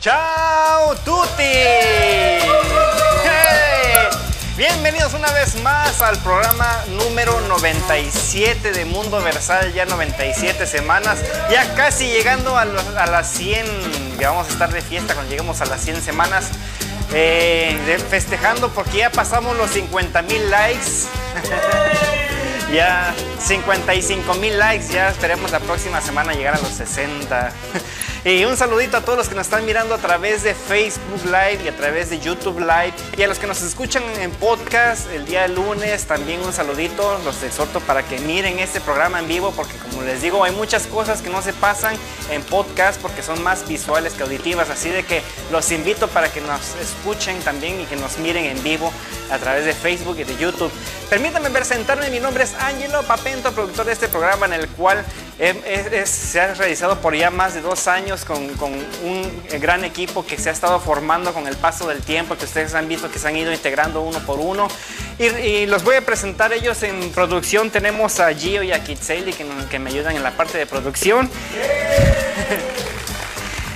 Ciao tutti. Hey. Bienvenidos una vez más al programa número 97 de Mundo Versal, ya 97 semanas, ya casi llegando a, a las 100, ya vamos a estar de fiesta cuando lleguemos a las 100 semanas, eh, festejando porque ya pasamos los 50 mil likes. Ya 55 mil likes, ya esperemos la próxima semana llegar a los 60. Y un saludito a todos los que nos están mirando a través de Facebook Live y a través de YouTube Live. Y a los que nos escuchan en podcast el día lunes, también un saludito. Los exhorto para que miren este programa en vivo porque como les digo, hay muchas cosas que no se pasan en podcast porque son más visuales que auditivas. Así de que los invito para que nos escuchen también y que nos miren en vivo a través de Facebook y de YouTube. Permítanme presentarme, mi nombre es Angelo Papento, productor de este programa en el cual es- se ha realizado por ya más de dos años con, un gran equipo que se ha estado formando con el paso del tiempo, que ustedes han visto que se han ido integrando uno por uno. Y, los voy a presentar ellos en producción. Tenemos a Gio y a Kitseli que, que me ayudan en la parte de producción.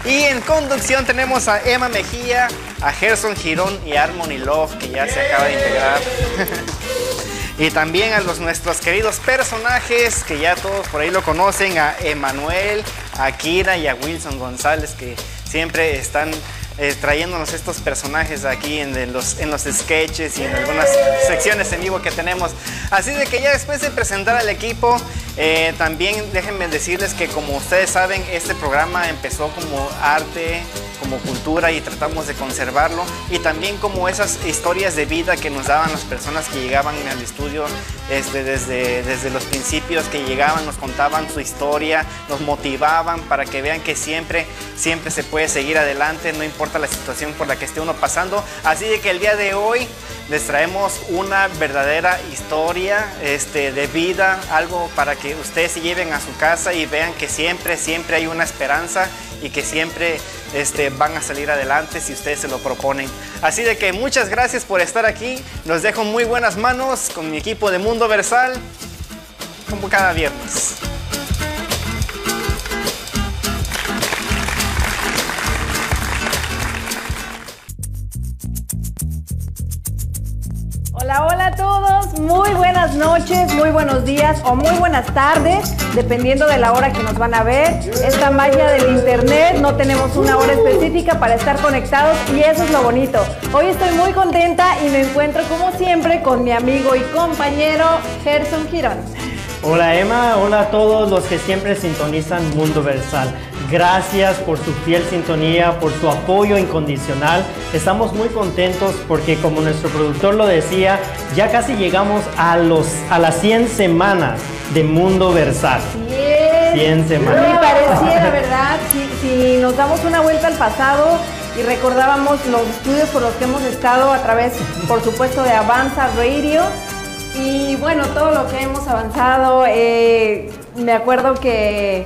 Y en conducción tenemos a Emma Mejía, a Gerson Girón y a Harmony Love, que ya se acaba de integrar. y también a los nuestros queridos personajes, que ya todos por ahí lo conocen, a Emanuel, a Kira y a Wilson González, que siempre están eh, trayéndonos estos personajes aquí en, los, en los sketches y en algunas secciones en vivo que tenemos. Así de que ya después de presentar al equipo, eh, también déjenme decirles que como ustedes saben, este programa empezó como arte, como cultura y tratamos de conservarlo y también como esas historias de vida que nos daban las personas que llegaban al estudio este, desde, desde los principios que llegaban, nos contaban su historia, nos motivaban para que vean que siempre, siempre se puede seguir adelante, no importa la situación por la que esté uno pasando. Así de que el día de hoy les traemos una verdadera historia este, de vida, algo para que ustedes se lleven a su casa y vean que siempre, siempre hay una esperanza y que siempre este, van a salir adelante si ustedes se lo proponen. Así de que muchas gracias por estar aquí. Los dejo muy buenas manos con mi equipo de Mundo Versal, como cada viernes. Hola, hola a todos, muy buenas noches, muy buenos días o muy buenas tardes, dependiendo de la hora que nos van a ver. Esta magia del internet, no tenemos una hora específica para estar conectados y eso es lo bonito. Hoy estoy muy contenta y me encuentro como siempre con mi amigo y compañero Gerson Girón. Hola Emma, hola a todos los que siempre sintonizan Mundo Versal. Gracias por su fiel sintonía, por su apoyo incondicional. Estamos muy contentos porque como nuestro productor lo decía, ya casi llegamos a, los, a las 100 semanas de Mundo Versal. Bien. 100 semanas. Me pareciera, ¿verdad? Si, si nos damos una vuelta al pasado y recordábamos los estudios por los que hemos estado a través, por supuesto, de Avanza Radio. Y bueno, todo lo que hemos avanzado, eh, me acuerdo que,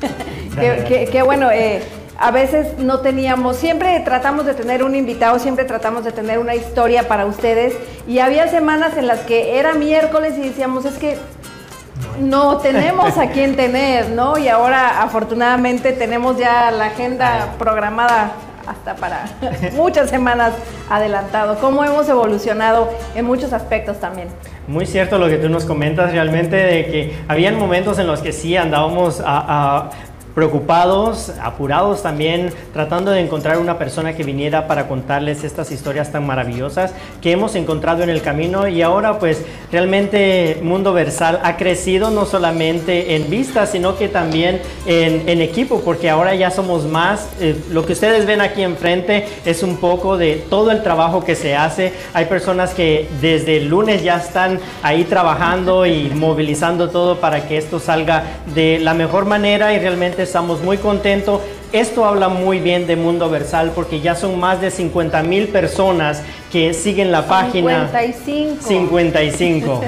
que, bueno, eh, a veces no teníamos, siempre tratamos de tener un invitado, siempre tratamos de tener una historia para ustedes. Y había semanas en las que era miércoles y decíamos, es que no tenemos a quién tener, ¿no? Y ahora afortunadamente tenemos ya la agenda programada hasta para muchas semanas adelantado. Cómo hemos evolucionado en muchos aspectos también. Muy cierto lo que tú nos comentas realmente de que habían momentos en los que sí andábamos a- a preocupados, apurados también, tratando de encontrar una persona que viniera para contarles estas historias tan maravillosas que hemos encontrado en el camino y ahora pues realmente Mundo Versal ha crecido no solamente en vista, sino que también en, en equipo, porque ahora ya somos más. Eh, lo que ustedes ven aquí enfrente es un poco de todo el trabajo que se hace. Hay personas que desde el lunes ya están ahí trabajando y movilizando todo para que esto salga de la mejor manera y realmente estamos muy contentos. Esto habla muy bien de Mundo Versal porque ya son más de 50 mil personas que siguen la página. 55. 55.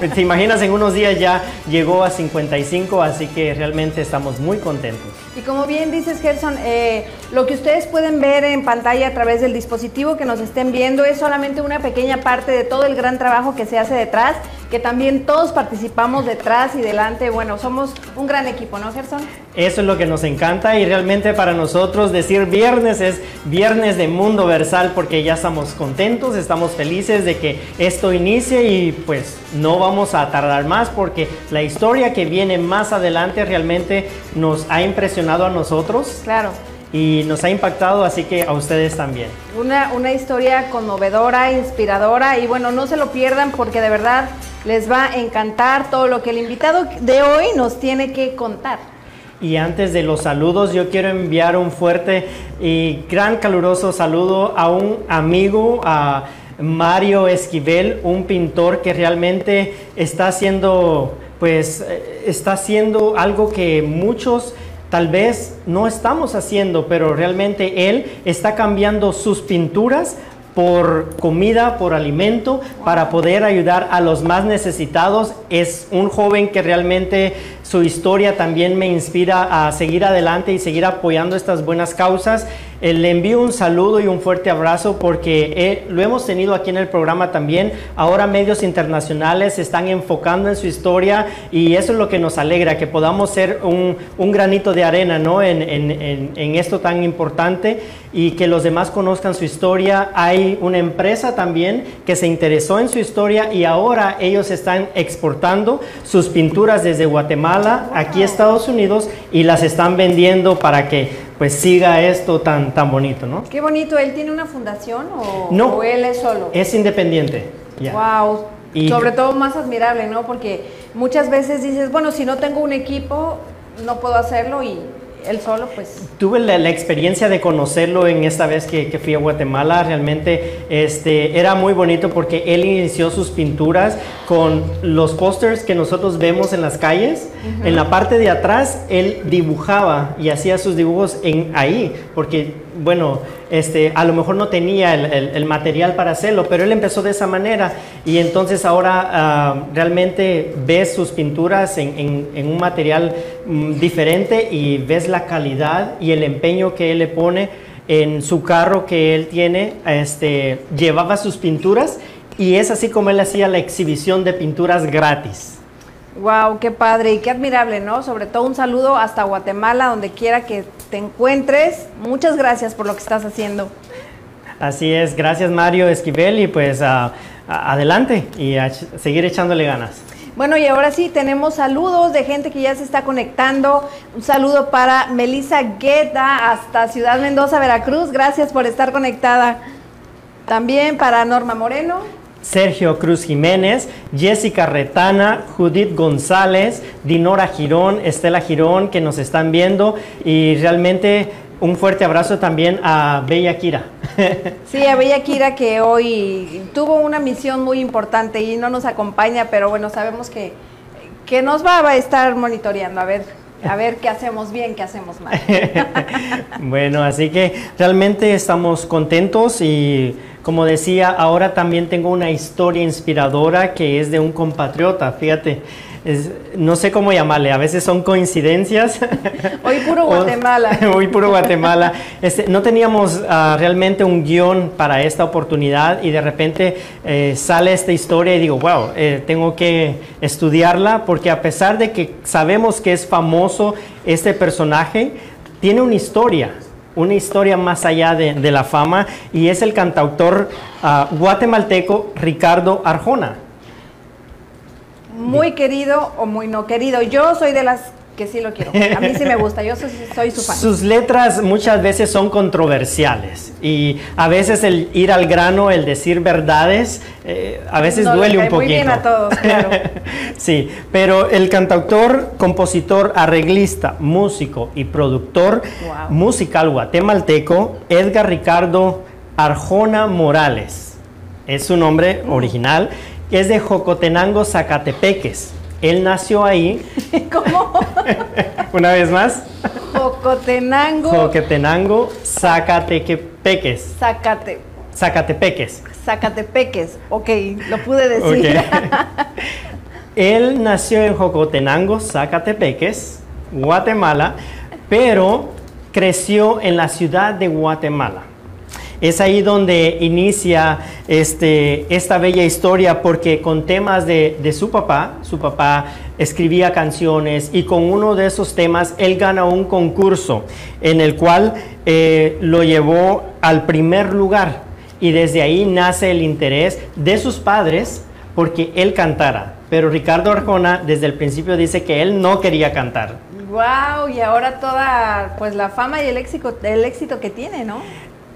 Te imaginas, en unos días ya llegó a 55, así que realmente estamos muy contentos. Y como bien dices, Gerson, eh, lo que ustedes pueden ver en pantalla a través del dispositivo que nos estén viendo es solamente una pequeña parte de todo el gran trabajo que se hace detrás, que también todos participamos detrás y delante. Bueno, somos un gran equipo, ¿no, Gerson? Eso es lo que nos encanta y realmente para nosotros decir viernes es viernes de Mundo Versal porque ya estamos contentos, estamos felices de que esto inicie y pues no vamos a tardar más porque la historia que viene más adelante realmente nos ha impresionado a nosotros. Claro. Y nos ha impactado, así que a ustedes también. Una, una historia conmovedora, inspiradora y bueno, no se lo pierdan porque de verdad les va a encantar todo lo que el invitado de hoy nos tiene que contar. Y antes de los saludos, yo quiero enviar un fuerte y gran caluroso saludo a un amigo, a Mario Esquivel, un pintor que realmente está haciendo, pues, eh, está haciendo algo que muchos tal vez no estamos haciendo, pero realmente él está cambiando sus pinturas por comida, por alimento, para poder ayudar a los más necesitados. Es un joven que realmente su historia también me inspira a seguir adelante y seguir apoyando estas buenas causas. Eh, le envío un saludo y un fuerte abrazo porque eh, lo hemos tenido aquí en el programa también. Ahora medios internacionales se están enfocando en su historia y eso es lo que nos alegra, que podamos ser un, granito de arena en, esto tan importante y que los demás conozcan su historia. Hay una empresa también que se interesó en su historia y ahora ellos están exportando sus pinturas desde Guatemala aquí a Estados Unidos y las están vendiendo para que pues siga esto tan, tan bonito, ¿no? Qué bonito, ¿él tiene una fundación o, No. o él es solo? Es independiente. Wow. Y- Sobre todo más admirable, ¿no? Porque muchas veces dices, bueno, si no tengo un equipo, no puedo hacerlo y él solo, pues Tuve la, la experiencia de conocerlo en esta vez que, que fui a Guatemala. Realmente este, era muy bonito porque él inició sus pinturas con los pósters que nosotros vemos en las calles. En la parte de atrás, él dibujaba y hacía sus dibujos en ahí, porque, bueno, este, a lo mejor no tenía el, material para hacerlo, pero él empezó de esa manera. Y entonces ahora ah, realmente ves sus pinturas en un material mm, diferente y ves la calidad y el empeño que él le pone en su carro que él tiene. Este, llevaba sus pinturas y es así como él hacía la exhibición de pinturas gratis. Wow, qué padre y qué admirable, ¿no? Sobre todo un saludo hasta Guatemala, donde quiera que te encuentres. Muchas gracias por lo que estás haciendo. Así es, gracias Mario Esquivel y pues ah, adelante y a seguir echándole ganas. Bueno, y ahora sí, tenemos saludos de gente que ya se está conectando. Un saludo para Melissa Guetta hasta Ciudad Mendoza, Veracruz. Gracias por estar conectada. También para Norma Moreno. Sergio Cruz Jiménez, Jessica Retana, Judith González, Dinora Girón, Estela Girón, que nos están viendo y realmente un fuerte abrazo también a Bella Kira. Sí, a Bella Kira que hoy tuvo una misión muy importante y no nos acompaña, pero bueno, sabemos que, que nos va a estar monitoreando, a ver, a ver qué hacemos bien, qué hacemos mal. bueno, así que realmente estamos contentos y como decía, ahora también tengo una historia inspiradora que es de un compatriota, fíjate. Es- no sé cómo llamarle, a veces son coincidencias. Hoy puro Guatemala. Hoy puro Guatemala. Este, no teníamos ah, realmente un guion para esta oportunidad y de repente eh, sale esta historia y digo, wow, eh, tengo que estudiarla porque a pesar de que sabemos que es famoso este personaje, tiene una historia. Una historia más allá de, de la fama y es el cantautor ah, guatemalteco Ricardo Arjona. Muy querido o muy no querido. Yo soy de las que sí lo quiero. A mí sí me gusta, yo soy, soy su fan. Sus letras muchas veces son controversiales y a veces el ir al grano, el decir verdades, eh, a veces No duele un cae muy poquito. bien a todos, claro. sí, pero el cantautor, compositor, arreglista, músico y productor Wow. musical guatemalteco, Edgar Ricardo Arjona Morales, es su nombre Mm. Que es de Jocotenango, Zacatepeques. Él nació ahí, ¿Cómo? una vez más. Jocotenango, Joquetenango, Zacatepeques. Zacate. Zacatepeques. Zacatepeques, ok, lo pude decir. Él nació en Jocotenango, Zacatepeques, Guatemala, pero creció en la ciudad de Guatemala. Es ahí donde inicia este, esta bella historia porque con temas de, de, su papá, su papá escribía canciones y con uno de esos temas él gana un concurso en el cual eh, lo llevó al primer lugar y desde ahí nace el interés de sus padres porque él cantara. Pero Ricardo Arjona desde el principio dice que él no quería cantar. Wow, y ahora toda pues la fama y el éxito, el éxito que tiene, ¿no?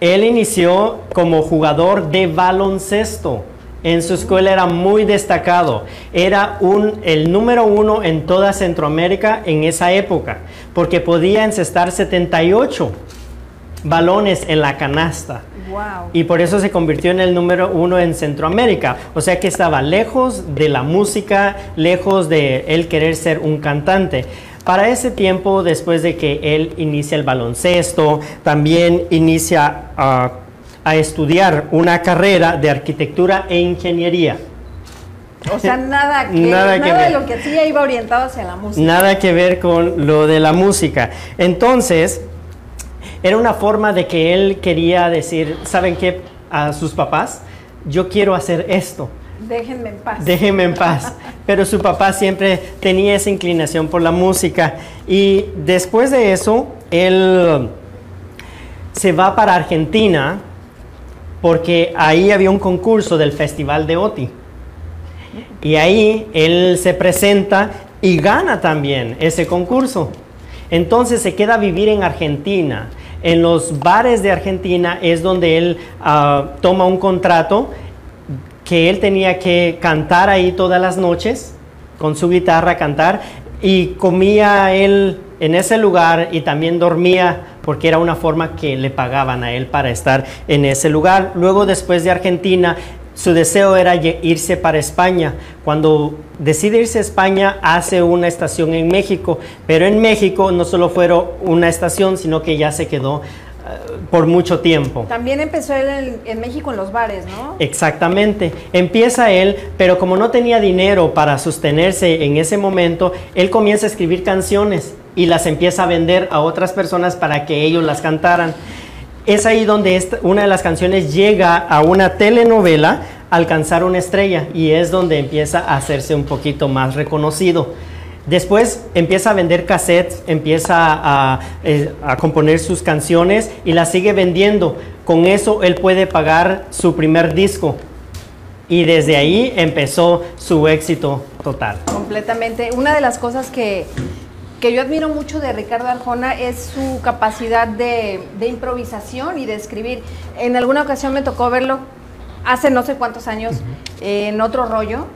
Él inició como jugador de baloncesto. En su escuela era muy destacado. Era un, el número uno en toda Centroamérica en esa época, porque podía encestar 78 balones en la canasta. Wow. Y por eso se convirtió en el número uno en Centroamérica. O sea que estaba lejos de la música, lejos de él querer ser un cantante. Para ese tiempo, después de que él inicia el baloncesto, también inicia uh, a estudiar una carrera de arquitectura e ingeniería. O sea, nada, que, Nada nada, que de lo que hacía iba orientado hacia la música. Nada que ver con lo de la música. Entonces, era una forma de que él quería decir, ¿saben qué? A sus papás, yo quiero hacer esto. Déjenme en paz. Déjenme en paz. Pero su papá siempre tenía esa inclinación por la música. Y después de eso, él se va para Argentina porque ahí había un concurso del Festival de Oti. Y ahí él se presenta y gana también ese concurso. Entonces se queda a vivir en Argentina. En los bares de Argentina es donde él ah, toma un contrato que él tenía que cantar ahí todas las noches, con su guitarra cantar, y comía él en ese lugar y también dormía porque era una forma que le pagaban a él para estar en ese lugar. Luego después de Argentina, su deseo era irse para España. Cuando decide irse a España, hace una estación en México, pero en México no solo fueron una estación, sino que ya se quedó por mucho tiempo. También empezó él en, en México en los bares, ¿no? Exactamente. Empieza él, pero como no tenía dinero para sostenerse en ese momento, él comienza a escribir canciones y las empieza a vender a otras personas para que ellos las cantaran. Es ahí donde esta- una de las canciones llega a una telenovela alcanzar una estrella y es donde empieza a hacerse un poquito más reconocido. Después empieza a vender cassettes, empieza a, eh, a componer sus canciones y las sigue vendiendo. Con eso él puede pagar su primer disco. Y desde ahí empezó su éxito total. Completamente. Una de las cosas que, que yo admiro mucho de Ricardo Arjona es su capacidad de, de improvisación y de escribir. En alguna ocasión me tocó verlo hace no sé cuántos años en otro rollo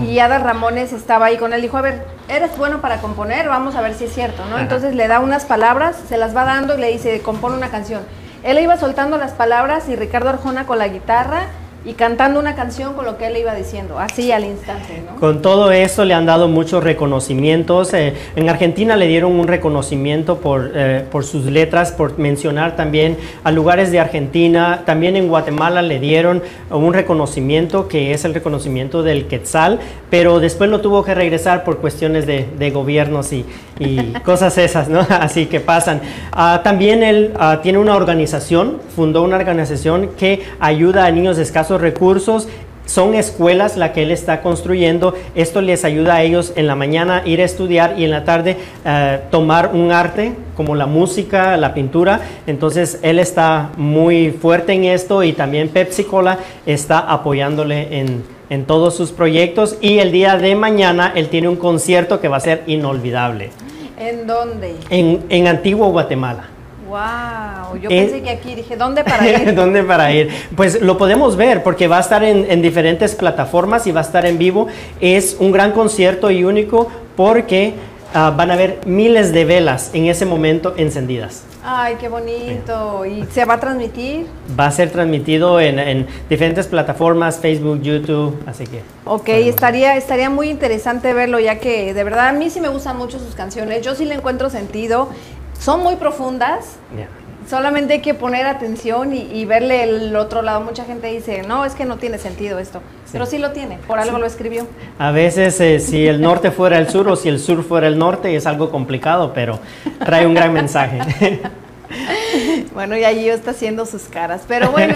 y Ada Ramones estaba ahí con él. Dijo, a ver, eres bueno para componer, vamos a ver si es cierto, ¿no? Ajá. Entonces le da unas palabras, se las va dando y le dice, compone una canción. Él iba soltando las palabras y Ricardo Arjona con la guitarra y cantando una canción con lo que él le iba diciendo, así al instante, ¿no? Con todo esto le han dado muchos reconocimientos. Eh, en Argentina le dieron un reconocimiento por, eh, por sus letras, por mencionar también a lugares de Argentina. También en Guatemala le dieron un reconocimiento que es el reconocimiento del Quetzal, pero después lo tuvo que regresar por cuestiones de, de gobiernos y, y cosas esas, ¿no? Así que pasan. Ah, también él ah, tiene una organización, fundó una organización que ayuda a niños de escasos recursos. Son escuelas la que él está construyendo. Esto les ayuda a ellos en la mañana ir a estudiar y en la tarde eh, tomar un arte como la música, la pintura. Entonces él está muy fuerte en esto y también Pepsi Cola está apoyándole en, en todos sus proyectos. Y el día de mañana él tiene un concierto que va a ser inolvidable ¿En dónde? en, en Antigua Guatemala. Wow, yo Eh, pensé que aquí dije, ¿dónde para ir? ¿Dónde para ir? Pues lo podemos ver porque va a estar en, en diferentes plataformas y va a estar en vivo. Es un gran concierto y único porque ah, van a haber miles de velas en ese momento encendidas. Ay, qué bonito. ¿Y se va a transmitir? Va a ser transmitido en, en diferentes plataformas, Facebook, YouTube, así que... Ok, podemos- estaría, estaría muy interesante verlo, ya que de verdad a mí sí me gustan mucho sus canciones. Yo sí le encuentro sentido. Son muy profundas. Solamente hay que poner atención y, verle el otro lado. Mucha gente dice, no, es que no tiene sentido esto. Pero sí lo tiene, por algo lo escribió. A veces eh, si el norte fuera el sur o si el sur fuera el norte es algo complicado, pero trae un gran mensaje. bueno, y allí está haciendo sus caras, pero bueno.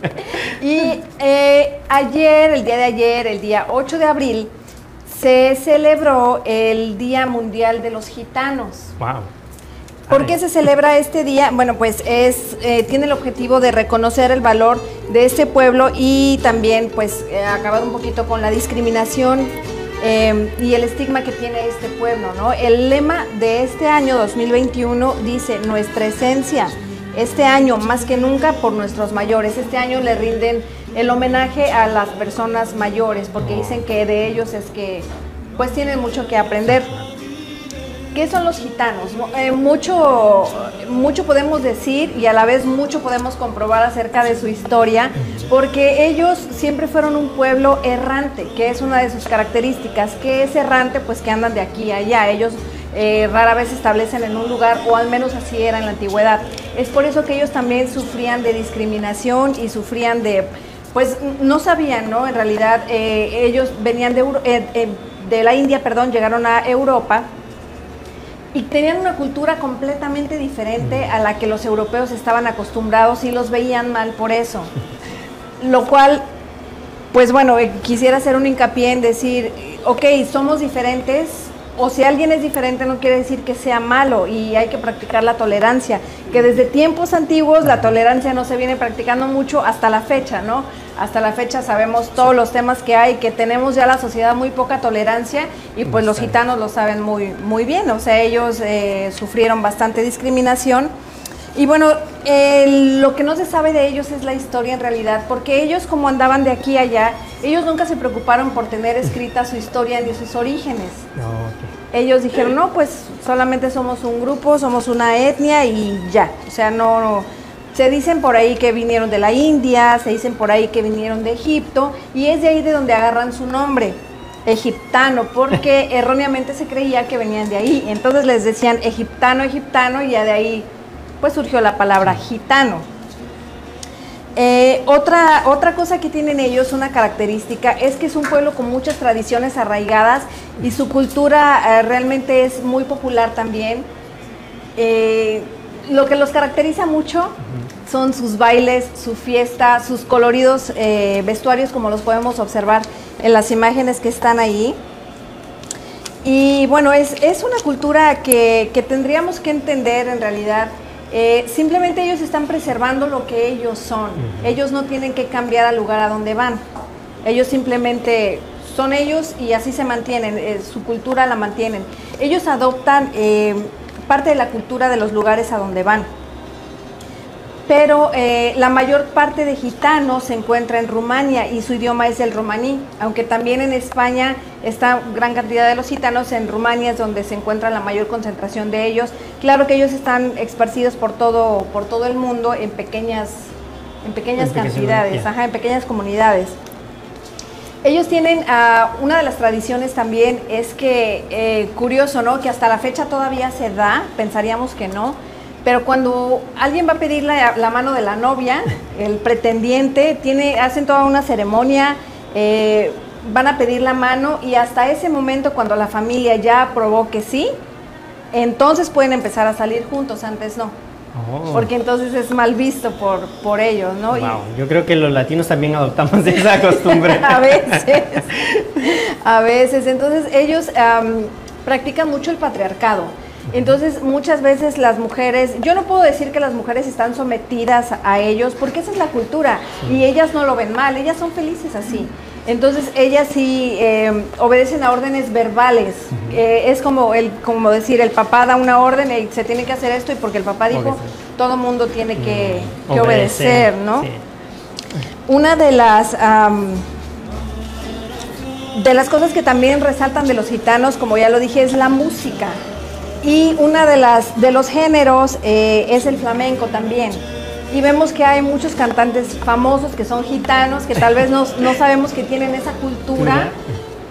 y eh, ayer, el día de ayer, el día 8 de abril, se celebró el Día Mundial de los Gitanos. Wow. ¿Por qué se celebra este día? Bueno, pues es eh, tiene el objetivo de reconocer el valor de este pueblo y también pues eh, acabar un poquito con la discriminación em, y el estigma que tiene este pueblo, ¿no? El lema de este año 2021 dice nuestra esencia. Este año más que nunca por nuestros mayores. Este año le rinden el homenaje a las personas mayores porque dicen que de ellos es que pues tienen mucho que aprender. ¿Qué son los gitanos? Eh, mucho, mucho podemos decir y a la vez mucho podemos comprobar acerca de su historia, porque ellos siempre fueron un pueblo errante, que es una de sus características. ¿Qué es errante? Pues que andan de aquí a allá. Ellos eh, rara vez se establecen en un lugar, o al menos así era en la antigüedad. Es por eso que ellos también sufrían de discriminación y sufrían de, pues no sabían, ¿no? En realidad eh, ellos venían de, de la India, perdón, llegaron a Europa y tenían una cultura completamente diferente a la que los europeos estaban acostumbrados y los veían mal por eso. Lo cual, pues bueno, eh, quisiera hacer un hincapié en decir, ok, somos diferentes, o si alguien es diferente no quiere decir que sea malo y hay que practicar la tolerancia, que desde tiempos antiguos la tolerancia no se viene practicando mucho hasta la fecha, ¿no? Hasta la fecha sabemos todos los temas que hay, que tenemos ya la sociedad muy poca tolerancia y pues los gitanos lo saben muy, muy bien, o sea, ellos eh, sufrieron bastante discriminación. Y bueno, lo que no se sabe de ellos es la historia en realidad, porque ellos como andaban de aquí a allá, ellos nunca se preocuparon por tener escrita su historia ni sus orígenes. Ellos dijeron, no, pues solamente somos un grupo, somos una etnia y ya. O sea, no se dicen por ahí que vinieron de la India, se dicen por ahí que vinieron de Egipto y es de ahí de donde agarran su nombre, egiptano, porque erróneamente se creía que venían de ahí. Entonces les decían egiptano, egiptano y ya de ahí pues surgió la palabra gitano. Eh, otra, otra cosa que tienen ellos, una característica, es que es un pueblo con muchas tradiciones arraigadas y su cultura eh, realmente es muy popular también. Eh, lo que los caracteriza mucho son sus bailes, su fiesta, sus coloridos vestuarios, como los podemos observar en las imágenes que están ahí. Y bueno, es, una cultura que, tendríamos que entender en realidad. Eh, simplemente ellos están preservando lo que ellos son. Ellos no tienen que cambiar al lugar a donde van. Ellos simplemente son ellos y así se mantienen, eh, su cultura la mantienen. Ellos adoptan parte de la cultura de los lugares a donde van. Pero eh, la mayor parte de gitanos se encuentra en Rumania y su idioma es el romaní, aunque también en España está gran cantidad de los gitanos, en Rumania es donde se encuentra la mayor concentración de ellos. Claro que ellos están esparcidos por todo, por todo el mundo en pequeñas, en pequeñas cantidades, en pequeñas comunidades. Ellos tienen uh, una de las tradiciones también es que, eh, curioso, ¿no? Que hasta la fecha todavía se da, pensaríamos que no, pero cuando alguien va a pedir la, mano de la novia, el pretendiente, tiene, hacen toda una ceremonia, eh, van a pedir la mano y hasta ese momento cuando la familia ya aprobó que sí, entonces pueden empezar a salir juntos, antes no. Oh. Porque entonces es mal visto por, por ellos, ¿no? yo creo que los latinos también adoptamos esa costumbre. a veces, a veces. Entonces ellos practican mucho el patriarcado. Entonces muchas veces las mujeres, yo no puedo decir que las mujeres están sometidas a ellos porque esa es la cultura y ellas no lo ven mal, ellas son felices así. Entonces ellas sí eh, obedecen a órdenes verbales. Eh, es como el, como decir, el papá da una orden y se tiene que hacer esto y porque el papá dijo, todo mundo tiene que, mm, obedecer, ¿no? Una de las de las cosas que también resaltan de los gitanos, como ya lo dije, es la música. Y una de las de los géneros eh, es el flamenco también. Y vemos que hay muchos cantantes famosos que son gitanos, que tal vez no, no sabemos que tienen esa cultura,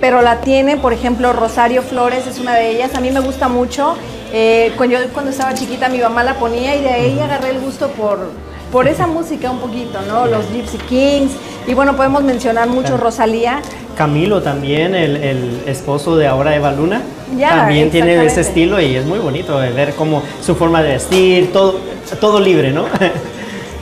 pero la tienen, por ejemplo, Rosario Flores es una de ellas, a mí me gusta mucho, Eh, cuando, yo, cuando estaba chiquita mi mamá la ponía y de ahí agarré el gusto por, por esa música un poquito, ¿no? Los Gypsy Kings. Y bueno, podemos mencionar mucho Rosalía. Camilo también, el, el esposo de ahora Eva Luna, también tiene ese estilo y es muy bonito ver cómo su forma de vestir, todo, todo libre, ¿no?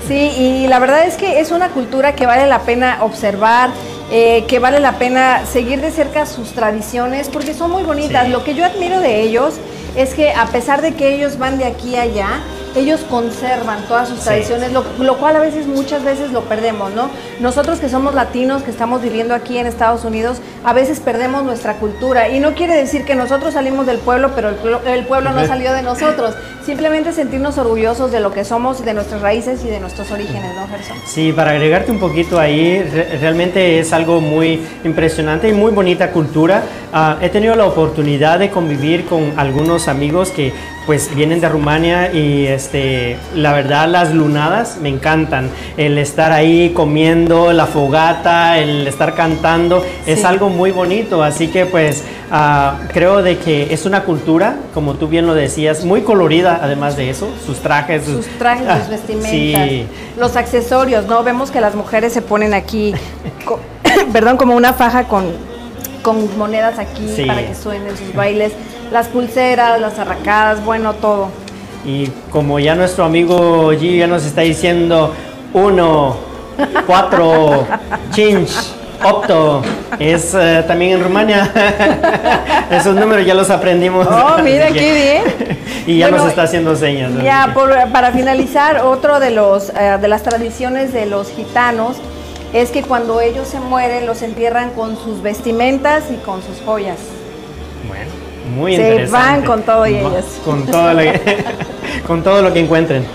Sí, y la verdad es que es una cultura que vale la pena observar, eh, que vale la pena seguir de cerca sus tradiciones, porque son muy bonitas. Lo que yo admiro de ellos es que a pesar de que ellos van de aquí a allá, ellos conservan todas sus tradiciones, lo, cual a veces, muchas veces lo perdemos, ¿no? Nosotros que somos latinos, que estamos viviendo aquí en Estados Unidos, a veces perdemos nuestra cultura. Y no quiere decir que nosotros salimos del pueblo, pero el, pueblo no salió de nosotros. Simplemente sentirnos orgullosos de lo que somos, de nuestras raíces y de nuestros orígenes, ¿no, Gerson? Sí, para agregarte un poquito ahí, realmente es algo muy impresionante y muy bonita cultura. Ah, he tenido la oportunidad de convivir con algunos amigos que pues vienen de Rumania y este, la verdad las lunadas me encantan. El estar ahí comiendo, la fogata, el estar cantando, es algo muy bonito. Así que pues ah, creo de que es una cultura, como tú bien lo decías, muy colorida además de eso, sus trajes. Sus, trajes, sus vestimentas, los accesorios, ¿no? Vemos que las mujeres se ponen aquí, perdón, como una faja con, con monedas aquí para que suenen sus bailes las pulseras, las arracadas, bueno, todo. Y como ya nuestro amigo G ya nos está diciendo, uno, cuatro, chinch, opto, es eh, también en Rumania. Esos números ya los aprendimos. Oh, mira qué bien. y ya nos está haciendo señas. Ya, para finalizar, otro de, los, eh, de las tradiciones de los gitanos es que cuando ellos se mueren los entierran con sus vestimentas y con sus joyas. Muy Se van con todo y ellos. Con todo, lo que, con todo lo que encuentren.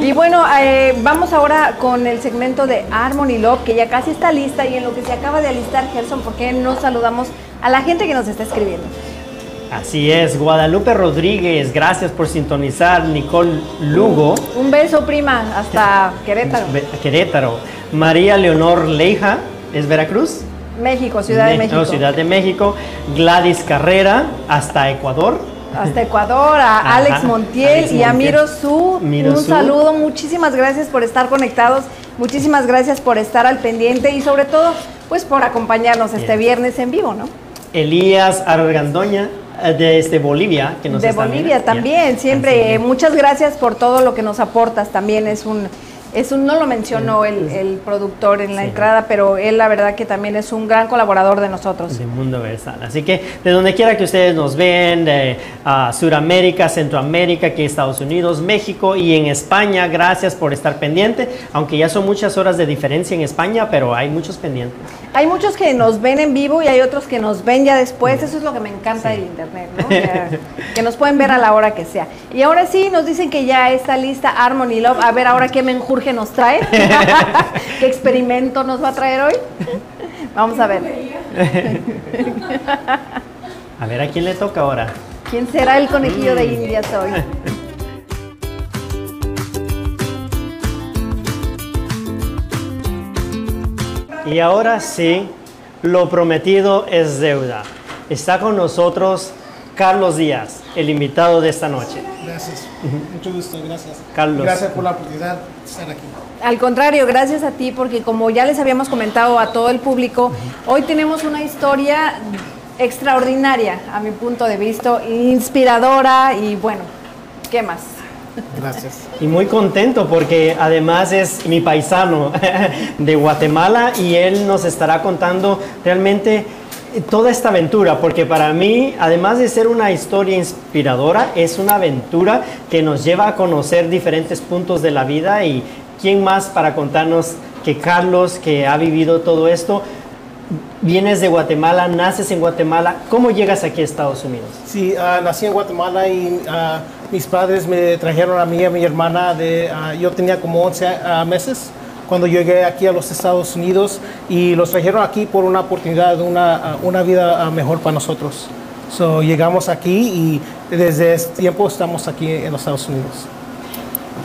Y bueno, eh, vamos ahora con el segmento de Harmony Love, que ya casi está lista y en lo que se acaba de alistar Gerson, ¿por qué no saludamos a la gente que nos está escribiendo? Así es, Guadalupe Rodríguez, gracias por sintonizar, Nicole Lugo. Un beso, prima, hasta Querétaro. Querétaro. María Leonor Leija, ¿es Veracruz? México, Ciudad de México. Ciudad de México. Gladys Carrera, hasta Ecuador. Hasta Ecuador, a Alex Montiel y a Miro Su. un saludo, muchísimas gracias por estar conectados, muchísimas gracias por estar al pendiente y sobre todo, pues por acompañarnos este viernes en vivo, ¿no? Elías Argandoña, desde este Bolivia, que nos De Bolivia también, siempre. Muchas gracias por todo lo que nos aportas, también es un eso no lo mencionó el, productor en la entrada, pero él la verdad que también es un gran colaborador de nosotros. De Mundo Versal. Así que de donde quiera que ustedes nos ven, de uh, Sudamérica, Centroamérica, aquí Estados Unidos, México y en España, gracias por estar pendiente, aunque ya son muchas horas de diferencia en España, pero hay muchos pendientes. Hay muchos que nos ven en vivo y hay otros que nos ven ya después, eso es lo que me encanta del internet, ¿no? que nos pueden ver a la hora que sea. Y ahora sí, nos dicen que ya está lista Harmony Love. A ver, ahora qué me que nos trae. ¿Qué experimento nos va a traer hoy? Vamos a ver. a ver, ¿a quién le toca ahora? ¿Quién será el conejillo de Indias hoy? Y ahora sí, lo prometido es deuda. Está con nosotros Carlos Díaz, el invitado de esta noche. Gracias, mucho gusto, gracias. Carlos. Gracias por la oportunidad de estar aquí. Al contrario, gracias a ti, porque como ya les habíamos comentado a todo el público, hoy tenemos una historia extraordinaria, a mi punto de vista, inspiradora y bueno, ¿qué más? Gracias. Y muy contento porque además es mi paisano de Guatemala y él nos estará contando realmente toda esta aventura, porque para mí, además de ser una historia inspiradora, es una aventura que nos lleva a conocer diferentes puntos de la vida. Y quién más para contarnos que Carlos, que ha vivido todo esto, vienes de Guatemala, naces en Guatemala, ¿cómo llegas aquí a Estados Unidos? Sí, ah, nací en Guatemala y ah, mis padres me trajeron a mí y a mi hermana, uh, yo tenía como 11 meses cuando llegué aquí a los Estados Unidos y los trajeron aquí por una oportunidad, una, una vida mejor para nosotros. So, llegamos aquí y desde ese tiempo estamos aquí en los Estados Unidos.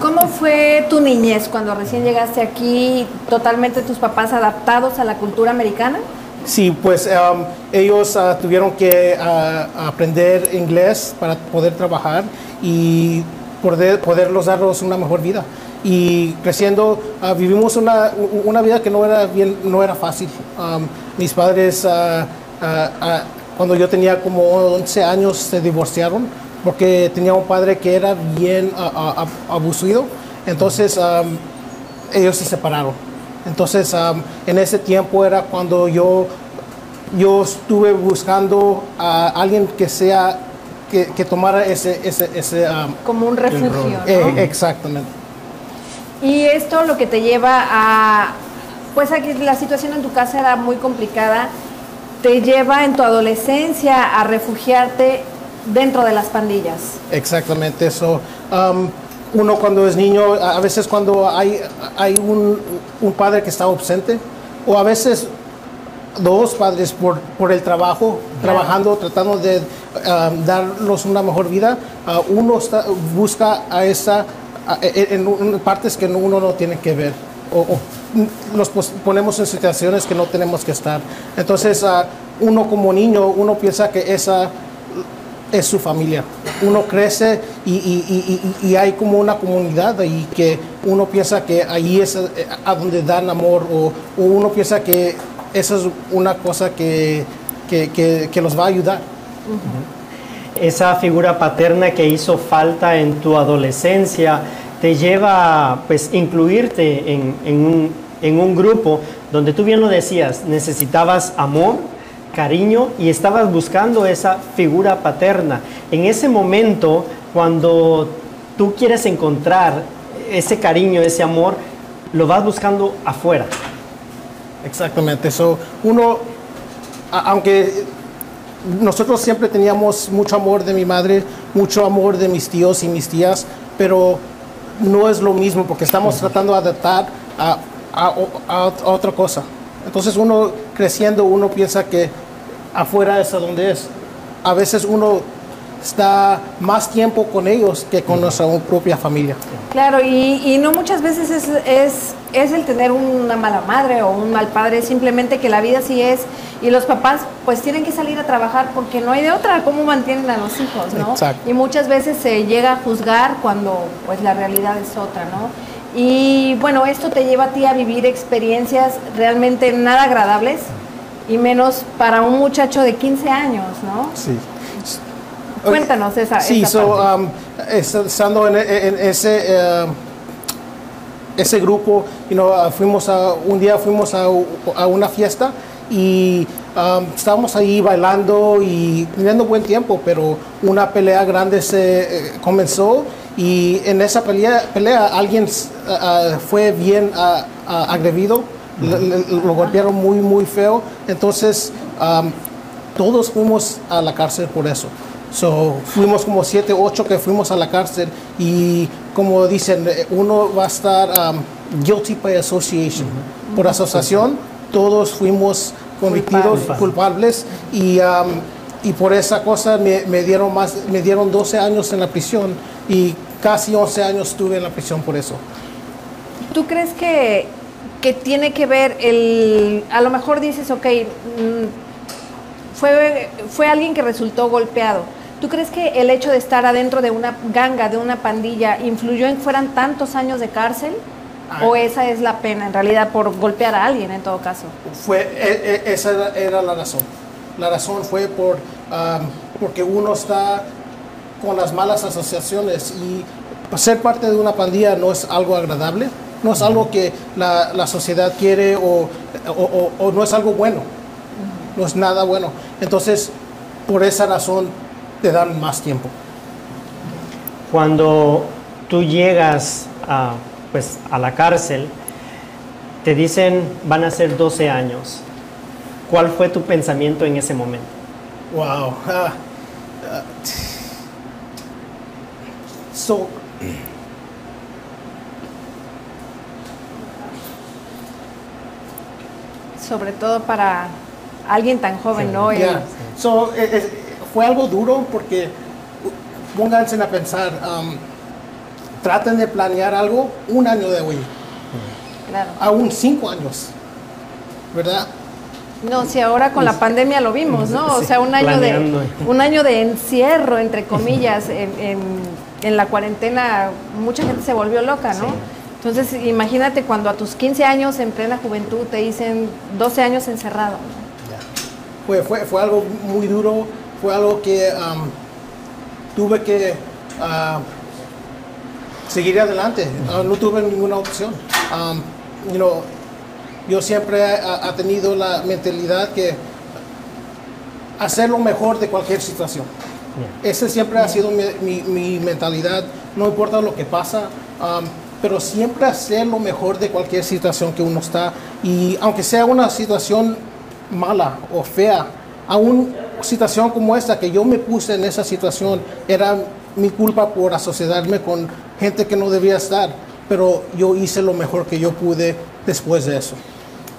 ¿Cómo fue tu niñez cuando recién llegaste aquí, totalmente tus papás adaptados a la cultura americana? Sí, pues um, ellos ah, tuvieron que ah, aprender inglés para poder trabajar y poder, poderlos darlos una mejor vida. Y creciendo, ah, vivimos una, una vida que no era, bien, no era fácil. Um, mis padres, ah, cuando yo tenía como 11 años, se divorciaron porque tenía un padre que era bien ab- abusivo. Entonces, um, ellos se separaron. Entonces, um, en ese tiempo era cuando yo, yo estuve buscando a alguien que sea, que, que tomara ese, ese, ese um, Como un refugio, ¿no? eh, exactamente. Y esto lo que te lleva a, pues a que la situación en tu casa era muy complicada, te lleva en tu adolescencia a refugiarte dentro de las pandillas. Exactamente eso. Um, uno cuando es niño, a veces cuando hay, hay un, un padre que está ausente, o a veces dos padres por, por el trabajo, trabajando, tratando de um, darlos una mejor vida, uh, uno está- busca a esa, a- e- en, un- partes que no- uno no tiene que ver. O, o nos ponemos en situaciones que no tenemos que estar. Entonces, uh, uno como niño, uno piensa que esa es su familia. Uno crece y, y- y- y- hay como una comunidad ahí que uno piensa que ahí es eh, a donde dan amor o, o uno piensa que esa es una cosa que, que- que- que los va a ayudar. Esa figura paterna que hizo falta en tu adolescencia te lleva a pues, incluirte en, en un, en un grupo donde tú bien lo decías, necesitabas amor, cariño y estabas buscando esa figura paterna. En ese momento, cuando tú quieres encontrar ese cariño, ese amor, lo vas buscando afuera. Exactamente. So, uno, aunque nosotros siempre teníamos mucho amor de mi madre, mucho amor de mis tíos y mis tías, pero no es lo mismo porque estamos tratando de adaptar a, a- a- a otra cosa. Entonces uno creciendo, uno piensa que afuera es a donde es. A veces uno está más tiempo con ellos que con nuestra propia familia. Claro, y, y no muchas veces es, es, es el tener una mala madre o un mal padre, simplemente que la vida sí es y los papás pues tienen que salir a trabajar porque no hay de otra, cómo mantienen a los hijos, ¿no? Exacto. Y muchas veces se llega a juzgar cuando pues la realidad es otra, ¿no? Y bueno, esto te lleva a ti a vivir experiencias realmente nada agradables y menos para un muchacho de 15 años, ¿no? Sí. Cuéntanos esa, Sí, esa so, parte. um, es- estando en, en ese, eh, ese grupo, you know, uh, fuimos a, un día fuimos a, a una fiesta y um, estábamos ahí bailando y teniendo buen tiempo, pero una pelea grande se eh, comenzó y en esa pelea, pelea alguien uh, uh, fue bien uh, uh, agredido, lo golpearon muy, muy feo, entonces um, todos fuimos a la cárcel por eso. So, fuimos como siete, ocho que fuimos a la cárcel y como dicen, uno va a estar um, guilty by association. Por asociación, todos fuimos convictidos, Culpables. culpables y, um, y por esa cosa me, me dieron más, me dieron 12 años en la prisión y casi 11 años estuve en la prisión por eso. ¿Tú crees que, que tiene que ver el... A lo mejor dices, ok, mm, fue, fue alguien que resultó golpeado. ¿Tú crees que el hecho de estar adentro de una ganga, de una pandilla, influyó en que fueran tantos años de cárcel? ¿O esa es la pena, en realidad, por golpear a alguien en todo caso? Fue, e- e- esa era, era la razón. La razón fue por, um, porque uno está con las malas asociaciones y ser parte de una pandilla no es algo agradable, no es algo que la, la sociedad quiere o, o- o- o no es algo bueno, no es nada bueno. Entonces, por esa razón te dan más tiempo. Cuando tú llegas a, pues, a la cárcel, te dicen van a ser 12 años. ¿Cuál fue tu pensamiento en ese momento? Wow. ah, ah, so, Sobre todo para alguien tan joven, ¿no? El- Yeah. So, fue algo duro porque pónganse a pensar, um, traten de planear algo un año de hoy, Claro. aún cinco años, ¿verdad? No, si ahora con la pandemia lo vimos, ¿no? O sea, un año de un año de encierro entre comillas en, en- en la cuarentena, mucha gente se volvió loca, ¿no? Sí. Entonces, imagínate cuando a tus 15 años en plena juventud te dicen 12 años encerrado. Fue, fue, fue algo muy duro, fue algo que um, tuve que ah, seguir adelante, Ah, no tuve ninguna opción. Um, you know, yo siempre he tenido la mentalidad que hacer lo mejor de cualquier situación. Esa siempre ha sido mi, mi- mi mentalidad, no importa lo que pasa, um, pero siempre hacer lo mejor de cualquier situación que uno está. Y aunque sea una situación mala o fea, aún situación como esta, que yo me puse en esa situación, era mi culpa por asociarme con gente que no debía estar, pero yo hice lo mejor que yo pude después de eso.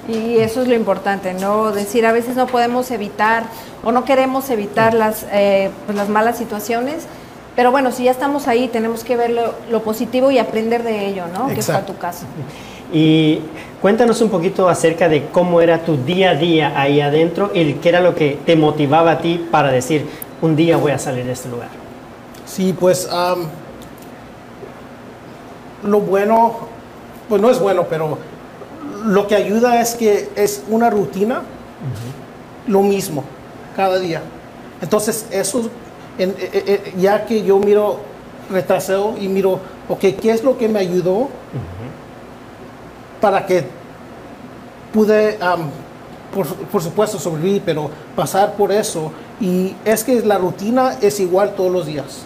Y eso es lo importante, ¿no? Decir, a veces no podemos evitar o no queremos evitar las, eh, pues, las malas situaciones, pero bueno, si ya estamos ahí, tenemos que ver lo, lo positivo y aprender de ello, ¿no? Que fue tu caso. Y cuéntanos un poquito acerca de cómo era tu día a día ahí adentro y qué era lo que te motivaba a ti para decir, un día voy a salir de este lugar. Sí, pues lo bueno, pues no es bueno, pero lo que ayuda es que es una rutina, lo mismo, cada día. Entonces, eso, en- eh, eh, ya que yo miro, retraseo y miro, ok, ¿qué es lo que me ayudó para que pude, por, por supuesto, sobrevivir, pero pasar por eso? Y es que la rutina es igual todos los días.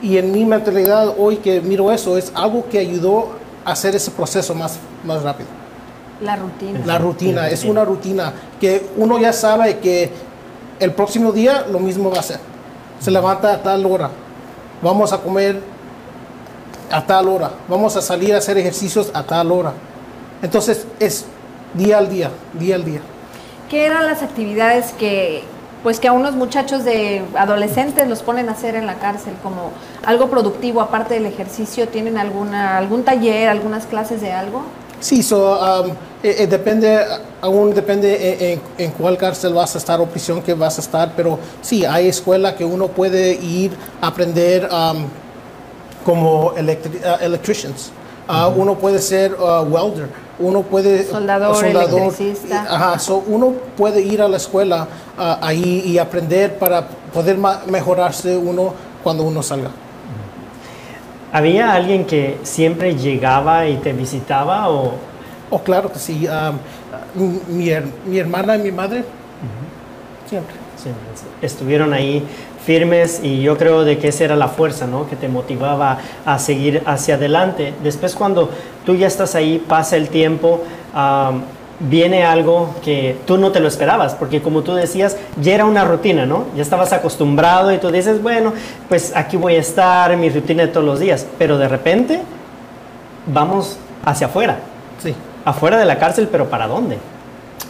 Y en mi mentalidad hoy que miro eso, es algo que ayudó a hacer ese proceso más, más rápido. La rutina. La rutina, es una rutina que uno ya sabe que el próximo día lo mismo va a ser. Se levanta a tal hora, vamos a comer a tal hora, vamos a salir a hacer ejercicios a tal hora. Entonces es día al día, día al día. ¿Qué eran las actividades que, pues que a unos muchachos de adolescentes los ponen a hacer en la cárcel como algo productivo aparte del ejercicio? ¿Tienen alguna algún taller, algunas clases de algo? Sí, so, um, eh, eh, depende, aún depende en, en- en cuál cárcel vas a estar o prisión que vas a estar, pero sí, hay escuela que uno puede ir a aprender um, como uh, electricians. Uh, Uno puede ser uh, welder, uno puede... Soldador, electricista. y- Ajá, so uno puede ir a la escuela uh, ahí y aprender para poder mejorarse uno cuando uno salga. ¿Había alguien que siempre llegaba y te visitaba o Oh, claro que sí. um, mi, mi hermana y mi madre, siempre. siempre estuvieron ahí firmes y yo creo de que esa era la fuerza, ¿no? Que te motivaba a seguir hacia adelante. Después cuando tú ya estás ahí, pasa el tiempo, viene algo que tú no te lo esperabas, porque como tú decías, ya era una rutina, ¿no? Ya estabas acostumbrado y tú dices, bueno, pues aquí voy a estar, mi rutina de todos los días, pero de repente vamos hacia afuera, Sí. afuera de la cárcel, pero ¿para dónde?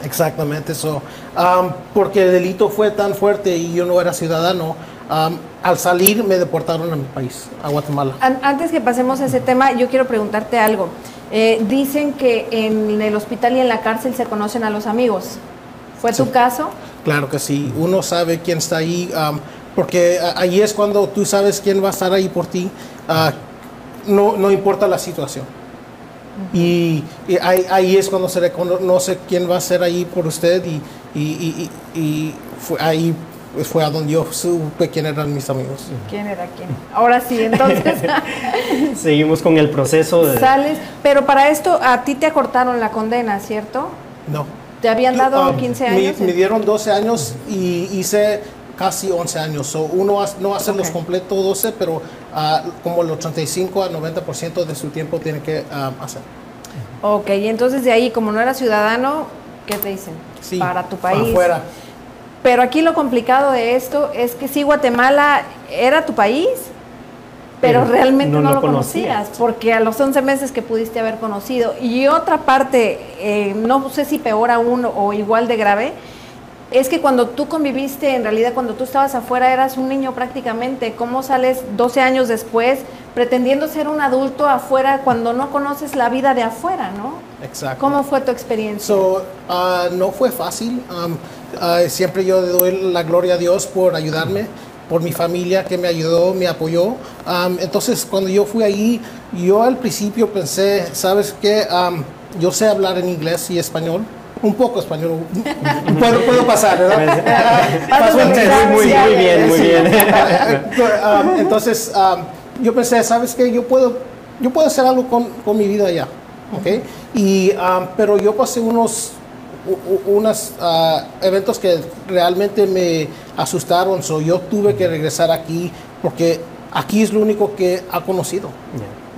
Exactamente eso. Um, porque el delito fue tan fuerte y yo no era ciudadano, um, al salir me deportaron a mi país, a Guatemala. An- Antes que pasemos a ese tema, yo quiero preguntarte algo. Eh, dicen que en el hospital y en la cárcel se conocen a los amigos. ¿Fue tu caso? Claro que sí, uno sabe quién está ahí, um, porque ahí es cuando tú sabes quién va a estar ahí por ti, no, no importa la situación. Y, y ahí, ahí es cuando se reconoce quién va a ser ahí por usted y, y, y- fue ahí fue a donde yo supe quién eran mis amigos. ¿Quién era quién? Ahora sí, entonces Seguimos con el proceso de... sales. Pero para esto a ti te acortaron la condena, ¿cierto? No. ¿Te habían dado Ah, 15 me- años? Me, dieron 12 años y hice casi 11 años. So, uno hace- no hace los Ok. completos 12, pero ah, como el 85 a 90% de su tiempo tiene que ah, hacer. Ok, y entonces de ahí, como no eras ciudadano, ¿qué te dicen? Sí, para tu país. Afuera. Pero aquí lo complicado de esto es que sí, Guatemala era tu país, pero, Pero realmente no no, lo lo conocías. conocías, porque a los 11 meses que pudiste haber conocido. Y otra parte, eh, no sé si peor aún o igual de grave, es que cuando tú conviviste, en realidad cuando tú estabas afuera eras un niño prácticamente. ¿Cómo sales 12 años después pretendiendo ser un adulto afuera cuando no conoces la vida de afuera, ¿no? Exacto. ¿Cómo fue tu experiencia? So, ah, no fue fácil. Um, ah, siempre yo le doy la gloria a Dios por ayudarme, por mi familia que me ayudó, me apoyó. Um, entonces, cuando yo fui ahí, yo al principio pensé, ¿sabes qué? Um, yo sé hablar en inglés y español. Un poco español. puedo, puedo pasar, ¿verdad? Paso el test. Muy, muy, bien, muy bien. Um, entonces, um, yo pensé, ¿sabes qué? Yo puedo, yo puedo hacer algo con, con mi vida allá, ¿ok? Y, um, pero yo pasé unos unos ah, eventos que realmente me asustaron, so yo tuve que regresar aquí porque aquí es lo único que ha conocido.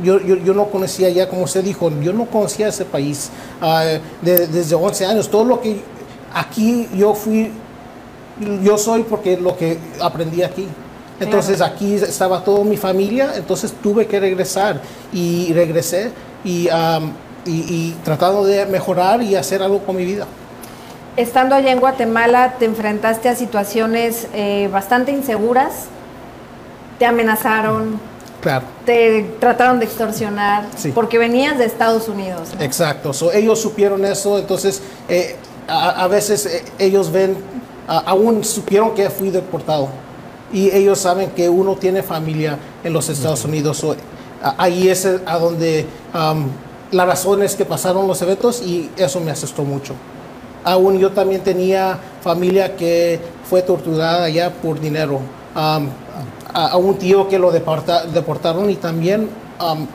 Yo, yo, yo no conocía ya, como usted dijo, yo no conocía ese país ah, de- desde 11 años. Todo lo que aquí yo fui, yo soy porque lo que aprendí aquí. Entonces aquí estaba toda mi familia, entonces tuve que regresar y regresé y, am, y, y tratando de mejorar y hacer algo con mi vida. Estando allá en Guatemala, te enfrentaste a situaciones eh, bastante inseguras, te amenazaron, Claro. te trataron de extorsionar, Sí. porque venías de Estados Unidos. ¿no? Exacto, so, ellos supieron eso, entonces eh, a, a veces eh, ellos ven, a- aún supieron que fui deportado y ellos saben que uno tiene familia en los Estados Unidos, so, a- ahí es el- a donde am, la razón es que pasaron los eventos y eso me asustó mucho. Aún yo también tenía familia que fue torturada allá por dinero. Am, a, a un tío que lo deporta- deportaron y también am,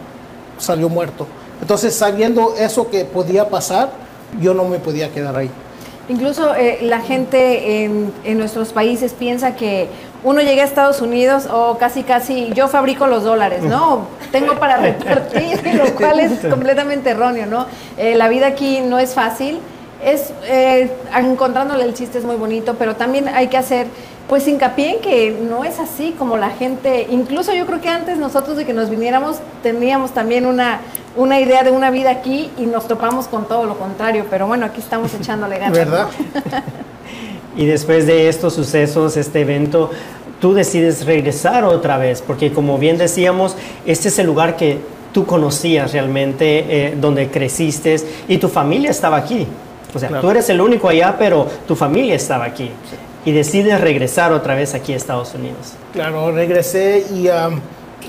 salió muerto. Entonces, sabiendo eso que podía pasar, yo no me podía quedar ahí. Incluso eh, la gente en, en nuestros países piensa que uno llega a Estados Unidos o casi casi yo fabrico los dólares, ¿no? Tengo para repartir, lo cual es completamente erróneo, ¿no? Eh, la vida aquí no es fácil. Es eh, encontrándole el chiste es muy bonito, pero también hay que hacer pues hincapié en que no es así como la gente, incluso yo creo que antes nosotros de que nos viniéramos teníamos también una, una idea de una vida aquí y nos topamos con todo lo contrario, pero bueno, aquí estamos echándole ganas. ¿Verdad? Y después de estos sucesos, este evento, tú decides regresar otra vez, porque como bien decíamos, este es el lugar que tú conocías realmente, eh, donde creciste y tu familia estaba aquí. O sea, Claro. tú eres el único allá, pero tu familia estaba aquí. Y decides regresar otra vez aquí a Estados Unidos. Claro, regresé y am,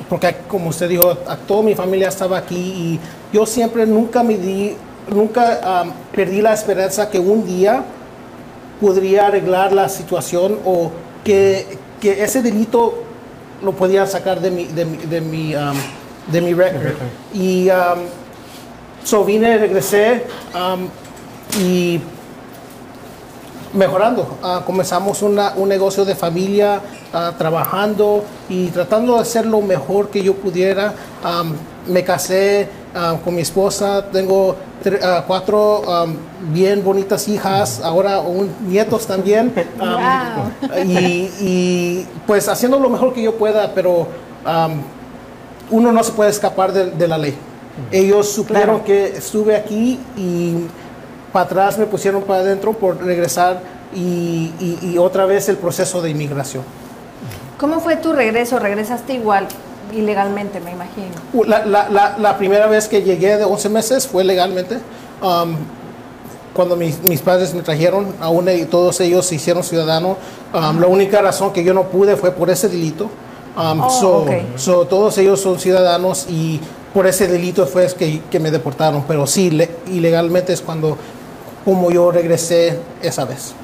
porque como usted dijo, a toda mi familia estaba aquí y yo siempre nunca me di, nunca am, perdí la esperanza que un día podría arreglar la situación o que, que ese delito lo podía sacar de mi, de mi, de mi, am, de mi record. Y am, so vine, regresé y mejorando. Ah, comenzamos una- un negocio de familia, ah, trabajando y tratando de hacer lo mejor que yo pudiera. Am, me casé con mi esposa, tengo ah, cuatro am, bien bonitas hijas, ahora un, nietos también. Am, y, y, pues haciendo lo mejor que yo pueda, pero uno no se puede escapar de, de la ley. Ellos supieron Claro. que estuve aquí y para atrás me pusieron para adentro por regresar y, y- y otra vez el proceso de inmigración. ¿Cómo fue tu regreso? ¿Regresaste igual, ilegalmente, me imagino? Uh, La, la- la- la primera vez que llegué de 11 meses fue legalmente. um, cuando mis, mis padres me trajeron, aún y todos ellos se hicieron ciudadanos. Um, la única razón que yo no pude fue por ese delito. Um, Oh, so, ok. so todos ellos son ciudadanos y por ese delito fue que, que me deportaron. Pero sí, le- ilegalmente es cuando como yo regresé esa vez.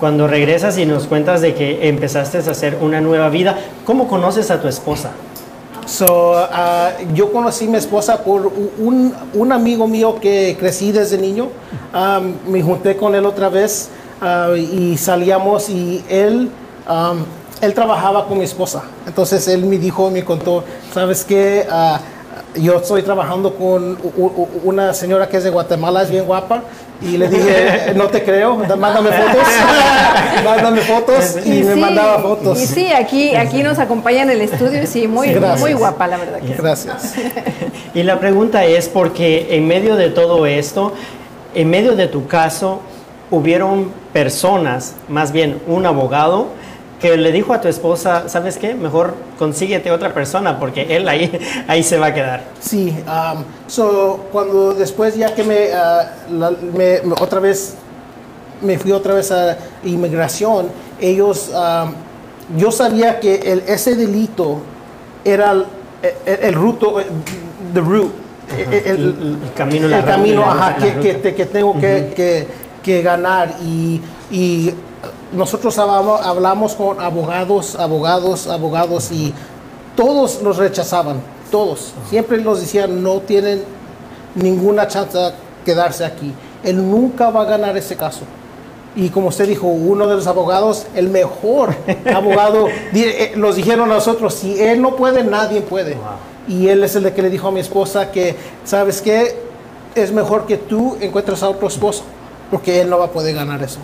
Cuando regresas y nos cuentas de que empezaste a hacer una nueva vida, ¿cómo conoces a tu esposa? So, ah, yo conocí a mi esposa por un, un amigo mío que crecí desde niño. Um, me junté con él otra vez ah, y salíamos y él, um, él trabajaba con mi esposa. Entonces él me dijo, me contó, ¿sabes qué? Ah, yo estoy trabajando con una señora que es de Guatemala, es bien guapa. Y le dije, no te creo, da- mándame fotos. mándame fotos y, me sí, mandaba fotos. Y sí, aquí, aquí nos acompaña en el estudio y sí, muy, gracias. muy guapa, la verdad. que. Gracias. Y la pregunta es porque en medio de todo esto, en medio de tu caso, hubieron personas, más bien un abogado, que le dijo a tu esposa, ¿sabes qué? Mejor consíguete otra persona porque él ahí, ahí se va a quedar. Sí, um, so, cuando después ya que me, ah, la- me- me- otra vez me fui otra vez a inmigración, ellos, um, yo sabía que el, ese delito era el, el, el ruto, eh, the root, el, camino, la camino la ajá, que, que, que tengo que, que- que ganar y, y nosotros hablamos, hablamos con abogados, abogados, abogados y todos los rechazaban, todos. Siempre nos decían no tienen ninguna chance de quedarse aquí. Él nunca va a ganar ese caso. Y como usted dijo, uno de los abogados, el mejor abogado, eh, nos dijeron a nosotros, si él no puede, nadie puede. Y él es el de que le dijo a mi esposa que, ¿sabes qué? Es mejor que tú encuentres a otro esposo, porque él no va a poder ganar eso.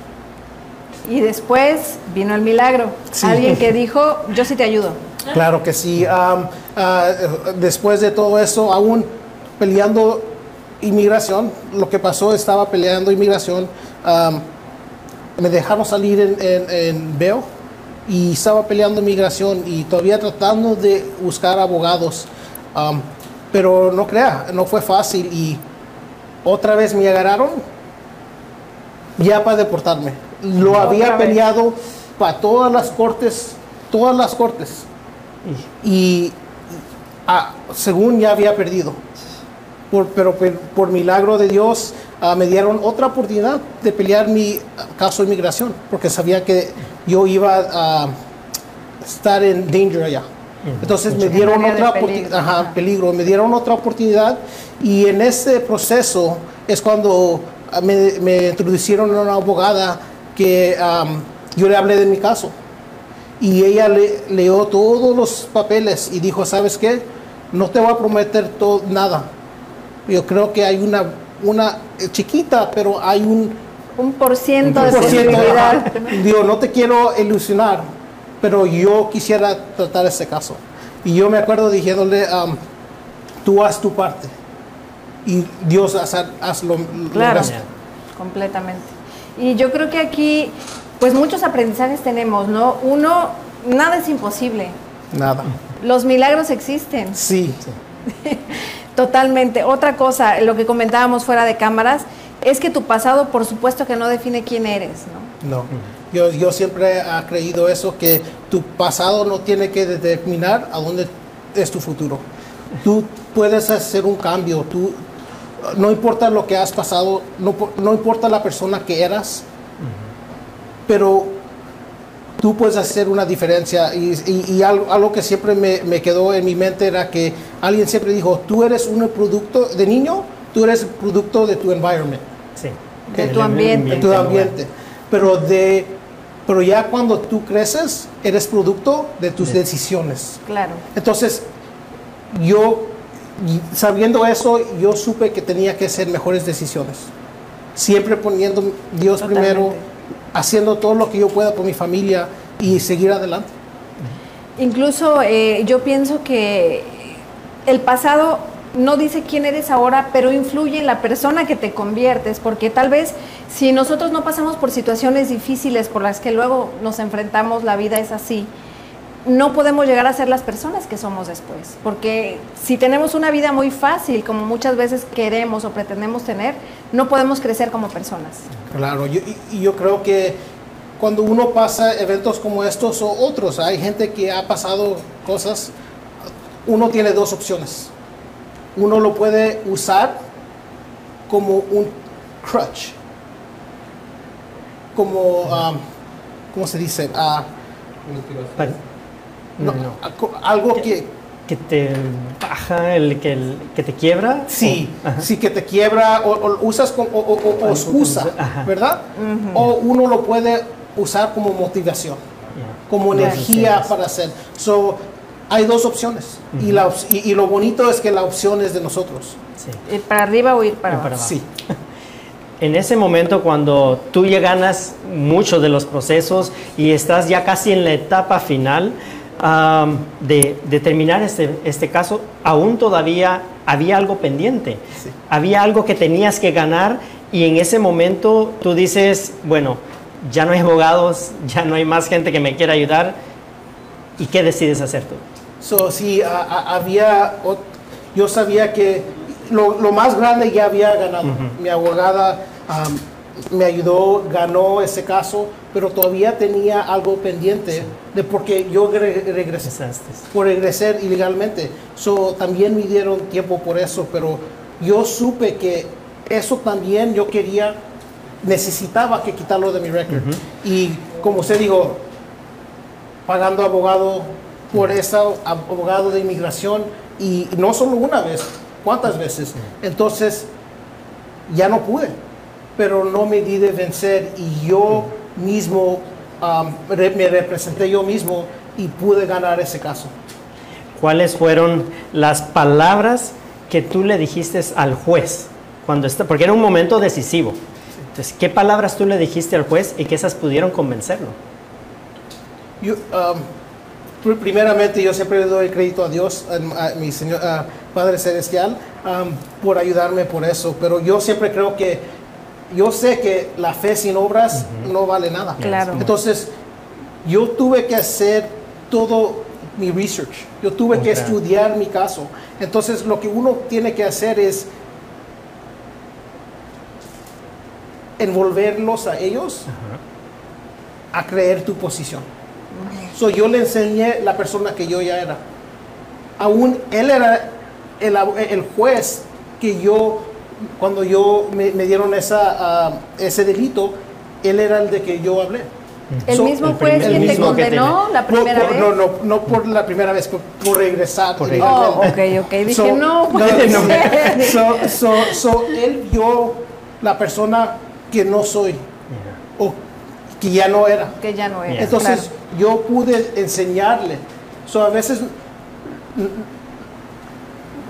Y después vino el milagro. Sí. Alguien que dijo, yo sí te ayudo. Claro que sí. Am, ah, después de todo eso, aún peleando inmigración, lo que pasó, estaba peleando inmigración. am, me dejaron salir en, en, en veo y estaba peleando inmigración y todavía tratando de buscar abogados. Am, pero no crea, no fue fácil y otra vez me agarraron ya para deportarme. Lo Otra había vez. peleado para todas las cortes, todas las cortes. Y ah, según ya había perdido. Por- pero por, por milagro de Dios ah, me dieron otra oportunidad de pelear mi caso de inmigración, porque sabía que yo iba a estar en danger allá. Entonces me dieron otra peligro. ajá, peligro, me dieron otra oportunidad y en ese proceso es cuando me, me introducieron a una abogada que yo le hablé de mi caso y ella le, leyó todos los papeles y dijo, ¿sabes qué? No te voy a prometer todo, nada. Yo creo que hay una, una eh, chiquita, pero hay un, Un por ciento de posibilidad. Digo, no te quiero ilusionar, pero yo quisiera tratar ese caso. Y yo me acuerdo diciéndole, tú haz tu parte y Dios haz, haz lo, Claro, completamente. Y yo creo que aquí, pues muchos aprendizajes tenemos, ¿no? Uno, nada es imposible. Nada. Los milagros existen, Sí, totalmente. Otra cosa, lo que comentábamos fuera de cámaras, es que tu pasado, por supuesto que no define quién eres, ¿no? No, yo, yo siempre he creído eso, que tu pasado no tiene que determinar a dónde es tu futuro. Tú puedes hacer un cambio, tú, no importa lo que has pasado, no, no importa la persona que eras, pero tú puedes hacer una diferencia. Y, y- y algo, algo que siempre me, me quedó en mi mente era que alguien siempre dijo, tú eres un producto de niño, tú eres producto de tu environment Sí. De tu ambiente. de tu ambiente. Pero, de, pero ya cuando tú creces, eres producto de tus decisiones. Claro. Entonces, yo, sabiendo eso, yo supe que tenía que hacer mejores decisiones. Siempre poniendo Dios Totalmente. primero, haciendo todo lo que yo pueda por mi familia y seguir adelante. Incluso eh, yo pienso que el pasado no dice quién eres ahora, pero influye en la persona que te conviertes, porque tal vez si nosotros no pasamos por situaciones difíciles por las que luego nos enfrentamos, la vida es así, no podemos llegar a ser las personas que somos después, porque si tenemos una vida muy fácil, como muchas veces queremos o pretendemos tener, no podemos crecer como personas. Claro, yo, y- yo creo que cuando uno pasa eventos como estos o otros, hay gente que ha pasado cosas, uno tiene dos opciones. Uno lo puede usar como un crutch, como, um, ¿cómo se dice? Ah, no, no, algo que, Que te baja, el que, el, que te quiebra. Sí, o- sí que te quiebra o, o usas como o, o- excusa. ¿verdad? O uno lo puede usar como motivación, como energía para hacer. So, hay dos opciones y, la, y, y lo bonito es que la opción es de nosotros. Sí. Ir para arriba o ir para abajo. para abajo. Sí, En ese momento cuando tú ya ganas mucho de los procesos y estás ya casi en la etapa final de, de terminar este, este caso, aún todavía había algo pendiente. Sí. Había algo que tenías que ganar y en ese momento tú dices, bueno, ya no hay abogados, ya no hay más gente que me quiera ayudar. ¿Y qué decides hacer tú? So, sí, a- a- había, yo sabía que lo, lo más grande ya había ganado. Mi abogada me ayudó, ganó ese caso, pero todavía tenía algo pendiente de porque yo re- regresé, por regresar ilegalmente. So, también me dieron tiempo por eso, pero yo supe que eso también yo quería, necesitaba que quitarlo de mi récord. Y como usted dijo, pagando abogado por ese abogado de inmigración y no solo una vez, ¿cuántas veces? Entonces ya no pude, pero no me di de vencer y yo mismo um, re- me representé yo mismo y pude ganar ese caso. ¿Cuáles fueron las palabras que tú le dijiste al juez? Cuando está, porque era un momento decisivo. Entonces, ¿qué palabras tú le dijiste al juez y que esas pudieron convencerlo? Yo, um, pr- primeramente, yo siempre le doy crédito a Dios, a, a mi Señor, a Padre Celestial, um, por ayudarme por eso. Pero yo siempre creo que, yo sé que la fe sin obras no vale nada. Claro. Entonces, yo tuve que hacer todo mi research. Yo tuve que estudiar mi caso. Entonces, lo que uno tiene que hacer es envolverlos a ellos a creer tu posición. So, yo le enseñé la persona que yo ya era. Aún él era el, el juez que yo, cuando yo me, me dieron esa, ah, ese delito, él era el de que yo hablé. ¿El So, mismo el juez quien te condenó la No, primera por- vez? No, no, no por la primera vez, por, por regresar. Por Oh, ilegalmente. ok, ok. Dije, So, no, no, puede no. ser. So, so, so, él vio la persona que no soy o que ya no era. Que ya no es. Entonces yo pude enseñarle. So, a veces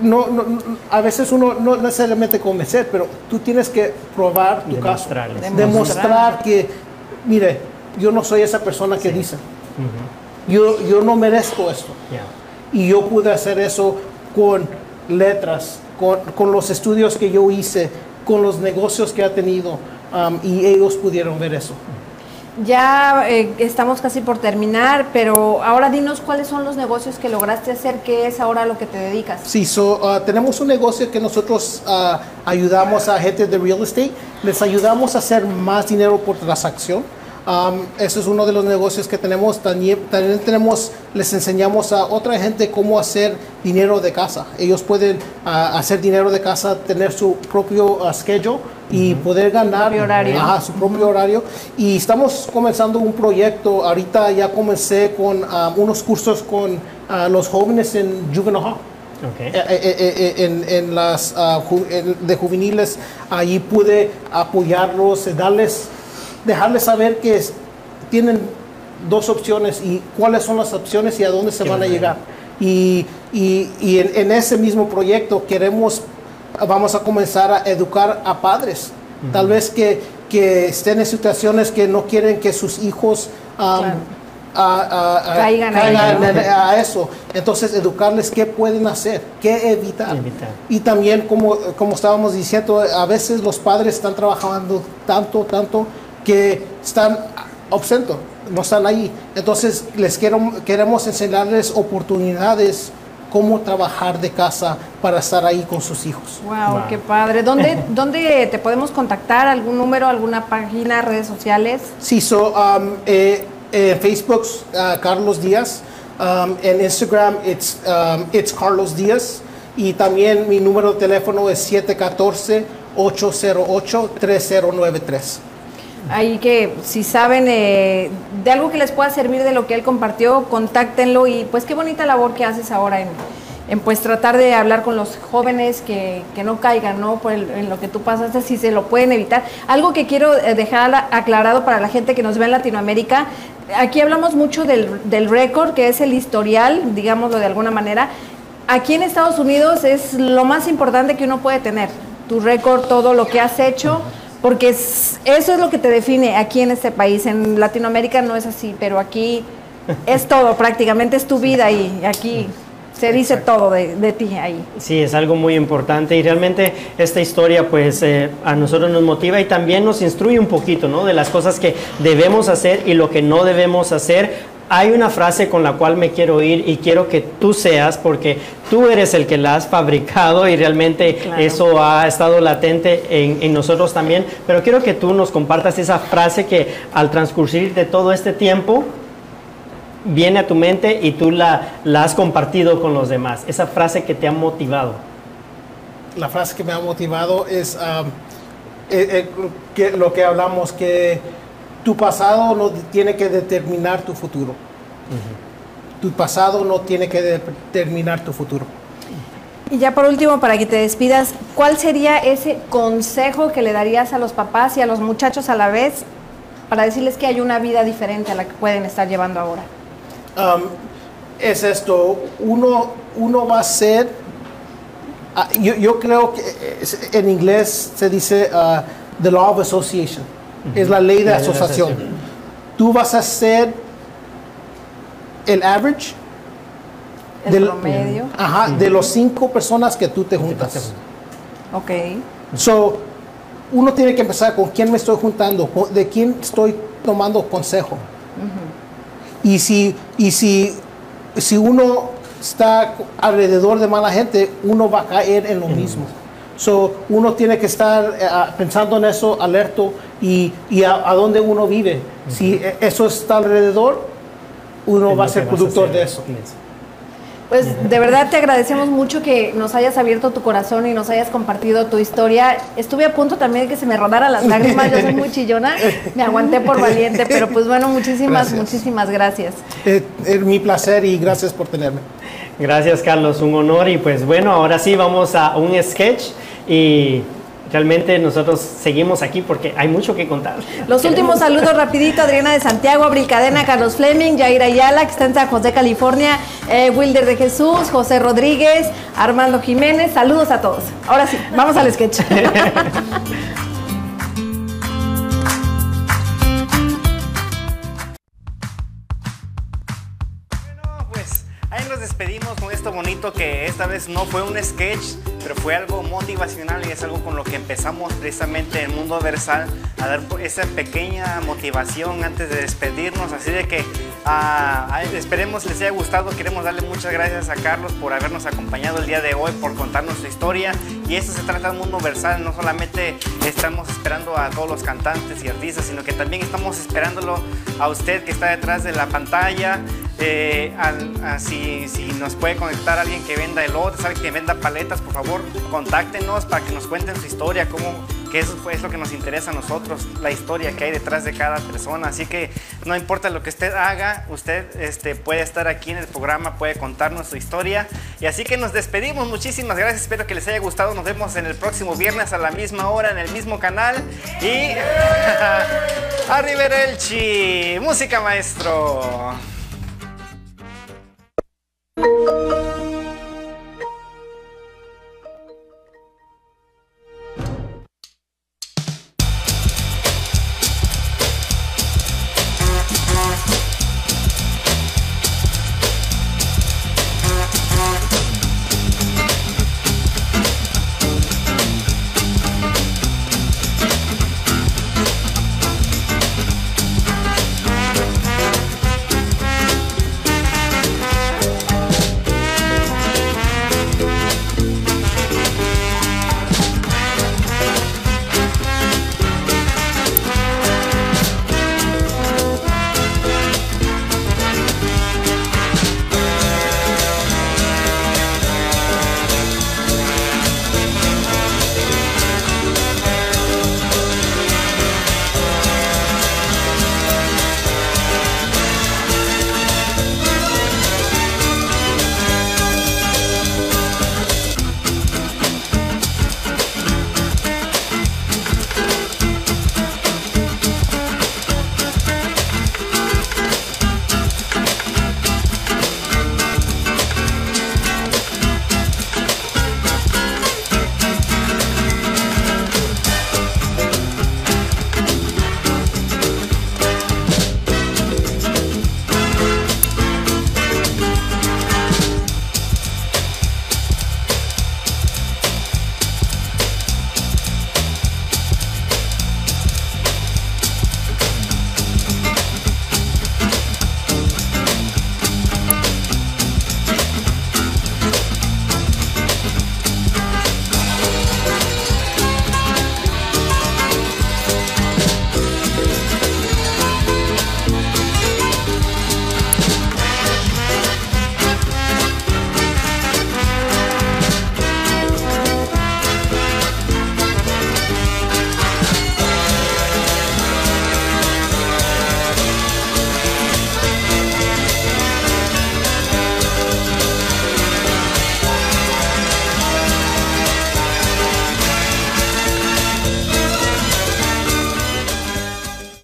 no, no- no- a veces uno no necesariamente convencer, pero tú tienes que probar tu caso. Demostrar. Demostrar que, mire, yo no soy esa persona que dice. Yo, yo no merezco esto. Y yo pude hacer eso con letras, con, con los estudios que yo hice, con los negocios que ha tenido. um, y ellos pudieron ver eso. Ya eh, estamos casi por terminar, pero ahora dinos cuáles son los negocios que lograste hacer, qué es ahora lo que te dedicas. Sí, so, uh, tenemos un negocio que nosotros uh, ayudamos a gente de real estate. Les ayudamos a hacer más dinero por transacción. Um, ese es uno de los negocios que tenemos. También, también tenemos, les enseñamos a otra gente cómo hacer dinero de casa. Ellos pueden uh, hacer dinero de casa, tener su propio uh, schedule y poder ganar Propio horario. Ajá, su propio horario. Y estamos comenzando un proyecto. Ahorita ya comencé con uh, unos cursos con uh, los jóvenes en Juvenile Hall. Ok. Eh, eh, eh, eh, en, en las ah, ju- en- de juveniles allí pude apoyarlos darles dejarles saber que es- tienen dos opciones y cuáles son las opciones y a dónde se Qué van a llegar y, y- y en, en ese mismo proyecto queremos vamos a comenzar a educar a padres tal vez que, que estén en situaciones que no quieren que sus hijos Claro. a- a- a- Caigan a eso. Entonces, educarles qué pueden hacer, qué evitar. Evitar. Y también, como, como estábamos diciendo, a veces los padres están trabajando tanto, tanto, que están ausentes, no están ahí. Entonces, les quiero, queremos enseñarles oportunidades, cómo trabajar de casa para estar ahí con sus hijos. Wow, Wow. qué padre. ¿Dónde, ¿Dónde te podemos contactar? ¿Algún número, alguna página, redes sociales? Sí, so, um, eh, eh, Facebook, uh, Carlos Díaz. Um, en Instagram, it's, um, it's Carlos Díaz. Y también mi número de teléfono es 714-808-3093. Ahí que si saben eh, de algo que les pueda servir de lo que él compartió, contáctenlo y pues qué bonita labor que haces ahora en, pues tratar de hablar con los jóvenes que, que no caigan ¿no? Por el- en lo que tú pasaste, si se lo pueden evitar. Algo que quiero eh, dejar aclarado para la gente que nos ve en Latinoamérica, aquí hablamos mucho del, del récord, que es el historial, digámoslo de alguna manera. Aquí en Estados Unidos es lo más importante que uno puede tener, tu récord, todo lo que has hecho. Porque es- eso es lo que te define aquí en este país. En Latinoamérica no es así, pero aquí es todo, prácticamente es tu vida y aquí se dice todo de, de ti ahí. Sí, es algo muy importante y realmente esta historia pues eh, a nosotros nos motiva y también nos instruye un poquito, ¿no? De las cosas que debemos hacer y lo que no debemos hacer. Hay una frase con la cual me quiero ir y quiero que tú seas porque tú eres el que la has fabricado y realmente Claro. eso ha estado latente en, en nosotros también. Pero quiero que tú nos compartas esa frase que al transcurrir de todo este tiempo viene a tu mente y tú la, la has compartido con los demás. Esa frase que te ha motivado. La frase que me ha motivado es um, eh, eh, que lo que hablamos, que tu pasado no tiene que determinar tu futuro. Tu pasado no tiene que determinar tu futuro. Y ya por último, para que te despidas, ¿cuál sería ese consejo que le darías a los papás y a los muchachos a la vez para decirles que hay una vida diferente a la que pueden estar llevando ahora? Um, es esto, uno, uno va a ser, ah, yo, yo creo que es- en inglés se dice ah, the law of association, es la ley de La ley de asociación. asociación. Tú vas a ser el average El del- promedio. ajá, de los cinco personas que tú te juntas. Ok. So, uno tiene que empezar con quién me estoy juntando, de quién estoy tomando consejo. Y si, y si, si uno está alrededor de mala gente, uno va a caer en lo mismo. So, uno tiene que estar ah, pensando en eso, alerto, y, y a, a dónde uno vive. Si eh, eso está alrededor, uno Es va a ser productor de eso. Pues de verdad te agradecemos mucho que nos hayas abierto tu corazón y nos hayas compartido tu historia. Estuve a punto también de que se me rodaran las lágrimas, yo soy muy chillona, me aguanté por valiente, pero pues bueno, muchísimas, Gracias. muchísimas gracias. Eh, es mi placer y gracias por tenerme. Gracias Carlos, un honor y pues bueno, ahora sí vamos a un sketch y realmente nosotros seguimos aquí porque hay mucho que contar. Los últimos saludos rapidito, Adriana de Santiago, Abril Cadena, Carlos Fleming, Yaira Ayala, que está en San José, California, eh, Wilder de Jesús, José Rodríguez, Armando Jiménez, saludos a todos. Ahora sí, vamos al sketch. ahí nos despedimos con esto bonito que esta vez no fue un sketch, pero fue algo motivacional y es algo con lo que empezamos precisamente en Mundo Versal a dar esa pequeña motivación antes de despedirnos. Así de que ah, esperemos les haya gustado. Queremos darle muchas gracias a Carlos por habernos acompañado el día de hoy, por contarnos su historia. Y esto se trata de Mundo Versal. No solamente estamos esperando a todos los cantantes y artistas, sino que también estamos esperándolo a usted que está detrás de la pantalla. Eh, al- a si, si nos puede conectar alguien que venda elotes, alguien que venda paletas, por favor, contáctenos para que nos cuenten su historia, cómo, que eso es lo que nos interesa a nosotros, la historia que hay detrás de cada persona. Así que no importa lo que usted haga, usted este, puede estar aquí en el programa, puede contarnos su historia. Y así que nos despedimos, muchísimas gracias, espero que les haya gustado. Nos vemos en el próximo viernes a la misma hora en el mismo canal. Y arriba Elchi, música maestro. Thank you.